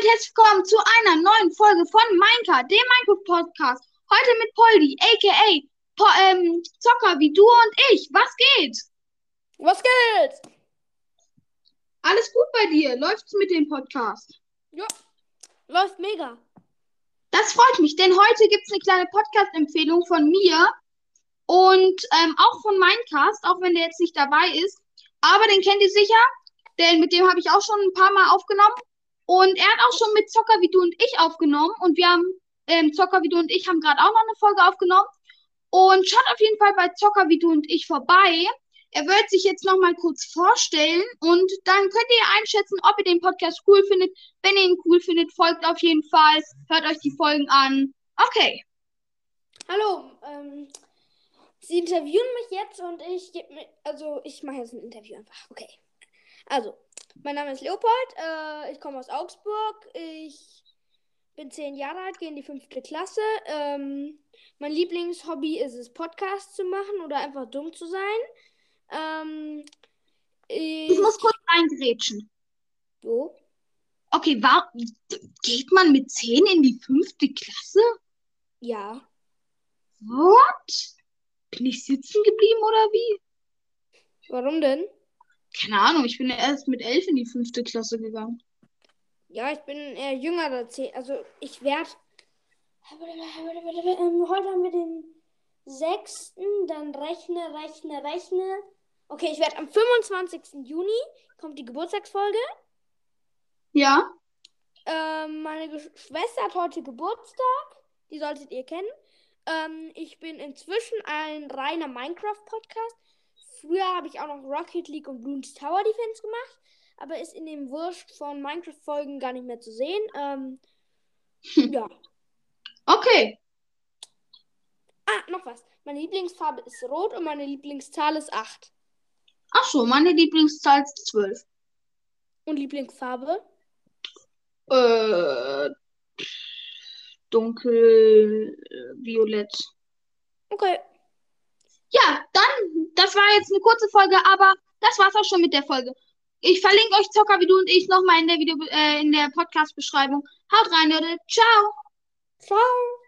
damit herzlich willkommen zu einer neuen Folge von Minecraft, dem Minecraft-Podcast. Heute mit Poldi, a.k.a. Po ähm, Zocker wie du und ich. Was geht? Was geht? Alles gut bei dir? Läuft's mit dem Podcast? Ja, läuft mega. Das freut mich, denn heute gibt's eine kleine Podcast-Empfehlung von mir und ähm, auch von Minecast, auch wenn der jetzt nicht dabei ist. Aber den kennt ihr sicher, denn mit dem habe ich auch schon ein paar Mal aufgenommen. Und er hat auch schon mit Zocker wie du und ich aufgenommen. Und wir haben, ähm, Zocker wie du und ich haben gerade auch noch eine Folge aufgenommen. Und schaut auf jeden Fall bei Zocker wie du und ich vorbei. Er wird sich jetzt nochmal kurz vorstellen und dann könnt ihr einschätzen, ob ihr den Podcast cool findet. Wenn ihr ihn cool findet, folgt auf jeden Fall. Hört euch die Folgen an. Okay. Hallo, ähm, Sie interviewen mich jetzt und ich gebe mir, also ich mache jetzt ein Interview einfach. Okay. Also, mein Name ist Leopold, äh, ich komme aus Augsburg, ich bin zehn Jahre alt, gehe in die fünfte Klasse. Ähm, mein Lieblingshobby ist es, Podcasts zu machen oder einfach dumm zu sein. Ähm, Ich muss kurz reingrätschen. So. Okay, war, geht man mit 10 in die fünfte Klasse? Ja. What? Bin ich sitzen geblieben oder wie? Warum denn? Keine Ahnung, ich bin ja erst mit 11 in die fünfte Klasse gegangen. Ja, ich bin eher jünger da zehn. Also ich werde. Heute haben wir den 6. Dann rechne, rechne, rechne. Okay, ich werde am 25. Juni kommt die Geburtstagsfolge. Ja? Ähm, meine Ge Schwester hat heute Geburtstag. Die solltet ihr kennen. Ähm, ich bin inzwischen ein reiner Minecraft-Podcast. Früher habe ich auch noch Rocket League und Bloons Tower Defense gemacht. Aber ist in dem Wurscht von Minecraft-Folgen gar nicht mehr zu sehen. Ähm, ja. Okay. Ah, noch was. Meine Lieblingsfarbe ist rot und meine Lieblingszahl ist 8. Ach so, meine Lieblingszahl ist 12. Und Lieblingsfarbe? Äh, dunkel, äh, violett. Okay. Ja, dann, das war jetzt eine kurze Folge, aber das war's auch schon mit der Folge. Ich verlinke euch Zocker wie du und ich nochmal in der Video, äh, in der Podcast-Beschreibung. Haut rein, Leute. Ciao. Ciao.